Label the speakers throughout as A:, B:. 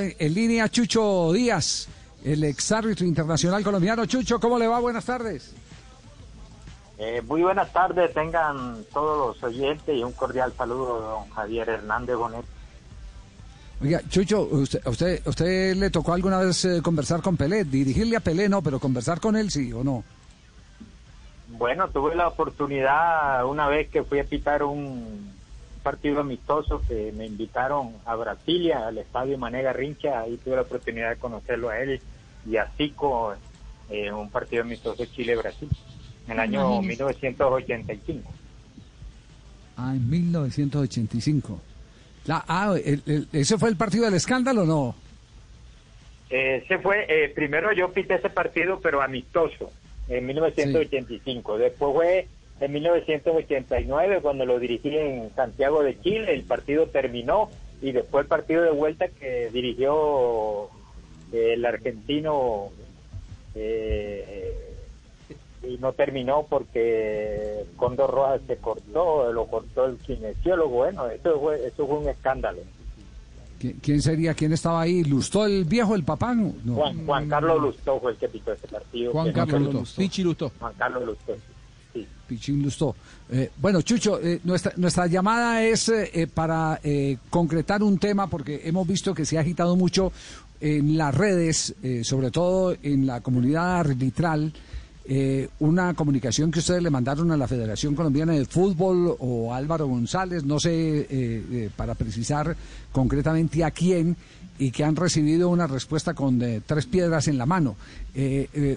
A: En línea Chucho Díaz, el ex árbitro internacional colombiano. Chucho, ¿cómo le va? Buenas tardes.
B: Eh, muy buenas tardes, tengan todos los oyentes y un cordial saludo de don Javier Hernández Bonet.
A: Oiga, Chucho, usted, usted, usted le tocó alguna vez eh, conversar con Pelé? Dirigirle a Pelé no, pero conversar con él sí o no.
B: Bueno, tuve la oportunidad una vez que fui a pitar un partido amistoso que me invitaron a Brasilia, al estadio Mané Garrincha, ahí tuve la oportunidad de conocerlo a él y a Zico en un partido amistoso Chile-Brasil, en el año 1985.
A: Ah, en 1985. La, ah, el- el- ¿ese fue el partido del escándalo o no?
B: Ese fue, eh, primero yo pité ese partido, pero amistoso, en 1985. Después fue en 1989, cuando lo dirigí en Santiago de Chile, el partido terminó, y después el partido de vuelta que dirigió eh, el argentino, eh, y no terminó porque Condor Rojas se cortó, lo cortó el kinesiólogo. Bueno, eso fue, eso fue un escándalo.
A: ¿Qui- ¿Quién sería? ¿Quién estaba ahí? ¿Lustó el viejo, el papá? No.
B: Juan, Juan Carlos Lustó fue el que pitó ese partido.
A: Juan Carlos Lustó.
C: Pichi Lustó.
B: Juan Carlos Lustó.
A: Pichín Lustó. Eh, bueno, Chucho, eh, nuestra, nuestra llamada es eh, eh, para eh, concretar un tema porque hemos visto que se ha agitado mucho en las redes, eh, sobre todo en la comunidad arbitral, eh, una comunicación que ustedes le mandaron a la Federación Colombiana de Fútbol o Álvaro González, no sé, eh, eh, para precisar concretamente a quién, y que han recibido una respuesta con eh, tres piedras en la mano.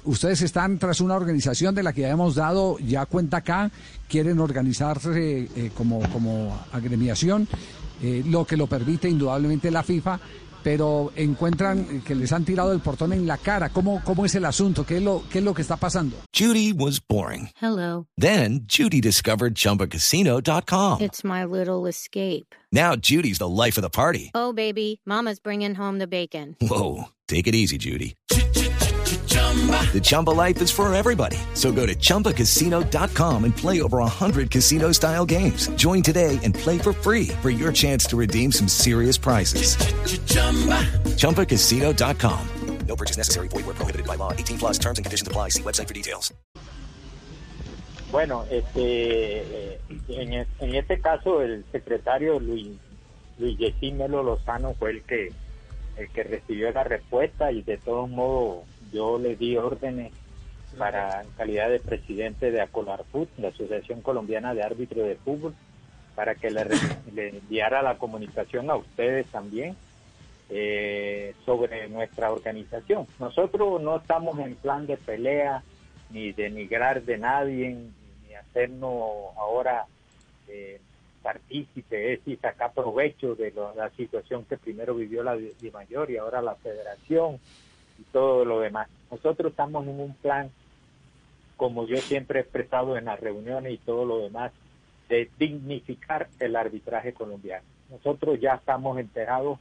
A: Ustedes están tras una organización de la que ya hemos dado ya cuenta acá, quieren organizarse como, como agremiación, lo que lo permite indudablemente la FIFA, pero encuentran que les han tirado el portón en la cara. ¿Cómo, cómo es el asunto? ¿Qué es, lo, ¿Qué es lo que está pasando?
D: Judy was boring.
E: Hello.
D: Then Judy discovered ChumbaCasino.com.
E: It's my little escape.
D: Now Judy's the life of the party.
E: Oh, baby, Mama's bringing home the bacon.
D: Whoa, take it easy, Judy. The Chumba life is for everybody. So go to ChumbaCasino.com and play over 100 casino style games. Join today and play for free for your chance to redeem some serious prizes. ChumbaCasino.com.
F: No purchase necessary. Void where prohibited by law. 18 plus terms and conditions apply. See website for details.
B: Bueno, este, eh, en, en este caso el secretario Luis, Luis Yesín Melo Lozano fue el que, el que recibió la respuesta y de todos modos yo le di órdenes para en calidad de presidente de Acolarfut, la Asociación Colombiana de Árbitros de Fútbol, para que le, enviara la comunicación a ustedes también eh, sobre nuestra organización. Nosotros no estamos en plan de pelea ni denigrar de nadie, ni hacernos ahora eh, partícipe, es decir, sacar provecho de lo- la situación que primero vivió la Di Mayor y ahora la federación y todo lo demás. Nosotros estamos en un plan, como yo siempre he expresado en las reuniones y todo lo demás, de dignificar el arbitraje colombiano. Nosotros ya estamos enterados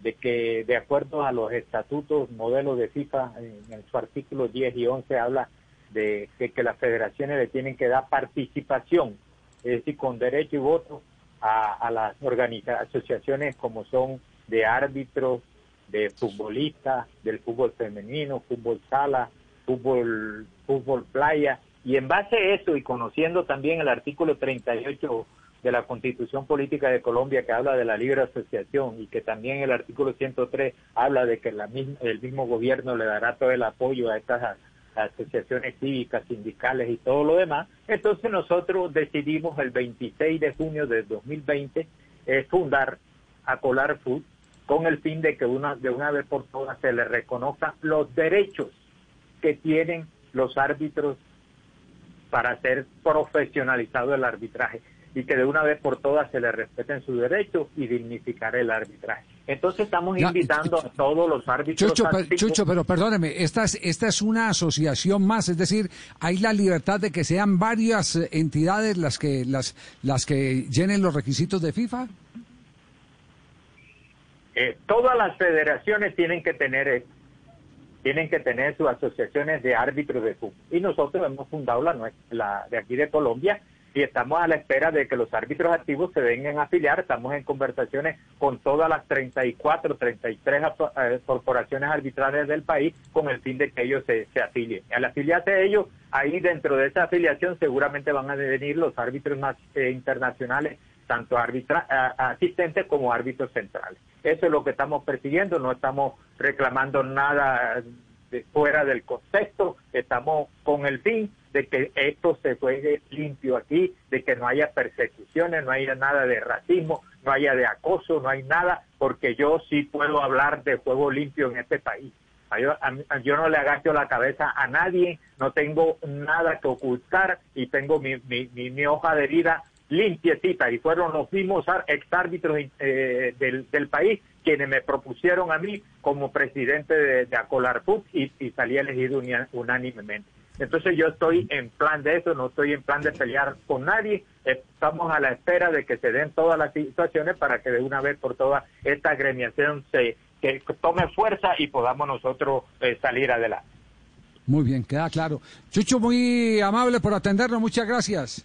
B: de que de acuerdo a los estatutos, modelos de FIFA, en, su artículo 10 y 11 habla de que, que las federaciones le tienen que dar participación, es decir, con derecho y voto a, a las organiza- asociaciones como son de árbitros, de futbolistas, del fútbol femenino, fútbol sala, fútbol, fútbol playa, y en base a eso y conociendo también el artículo 38 de la Constitución Política de Colombia que habla de la libre asociación y que también el artículo 103 habla de que la misma- el mismo gobierno le dará todo el apoyo a estas asociaciones cívicas, sindicales y todo lo demás, entonces nosotros decidimos el 26 de junio de 2020 eh, fundar Acolar Food con el fin de que una, de una vez por todas se le reconozcan los derechos que tienen los árbitros para ser profesionalizado el arbitraje. y que de una vez por todas se le respeten sus derechos y dignificar el arbitraje. Entonces estamos
A: Ya,
B: invitando a todos los árbitros
A: Chucho, pe-
B: activos-
A: Chucho, pero perdóneme, esta es, esta es una asociación más, es decir, hay la libertad de que sean varias eh, entidades las que las las que llenen los requisitos de FIFA.
B: Eh, todas las federaciones tienen que tener esto. tienen que tener sus asociaciones de árbitros de fútbol. Y nosotros hemos fundado la, de aquí de Colombia y estamos a la espera de que los árbitros activos se vengan a afiliar. Estamos en conversaciones con todas las 34, 33 apo- eh, corporaciones arbitrales del país con el fin de que ellos se, se afilien. Al afiliarse ellos, ahí dentro de esa afiliación seguramente van a venir los árbitros más, eh, internacionales tanto arbitra- asistentes como árbitros centrales. Eso es lo que estamos persiguiendo, no estamos reclamando nada de fuera del contexto, estamos con el fin de que esto se juegue limpio aquí, de que no haya persecuciones, no haya nada de racismo, no haya de acoso, no hay nada, porque yo sí puedo hablar de juego limpio en este país. Yo, yo no le agacho la cabeza a nadie, no tengo nada que ocultar y tengo mi, mi, mi hoja de vida limpiecita y fueron los mismos exárbitros eh, del, país quienes me propusieron a mí como presidente de, de Acolar Food y, salí elegido unánimemente. Entonces yo estoy en plan de eso, no estoy en plan de pelear con nadie, estamos a la espera de que se den todas las situaciones para que de una vez por todas esta agremiación se tome fuerza y podamos nosotros eh, salir adelante.
A: Muy bien, queda claro. Chucho, muy amable por atendernos, muchas gracias.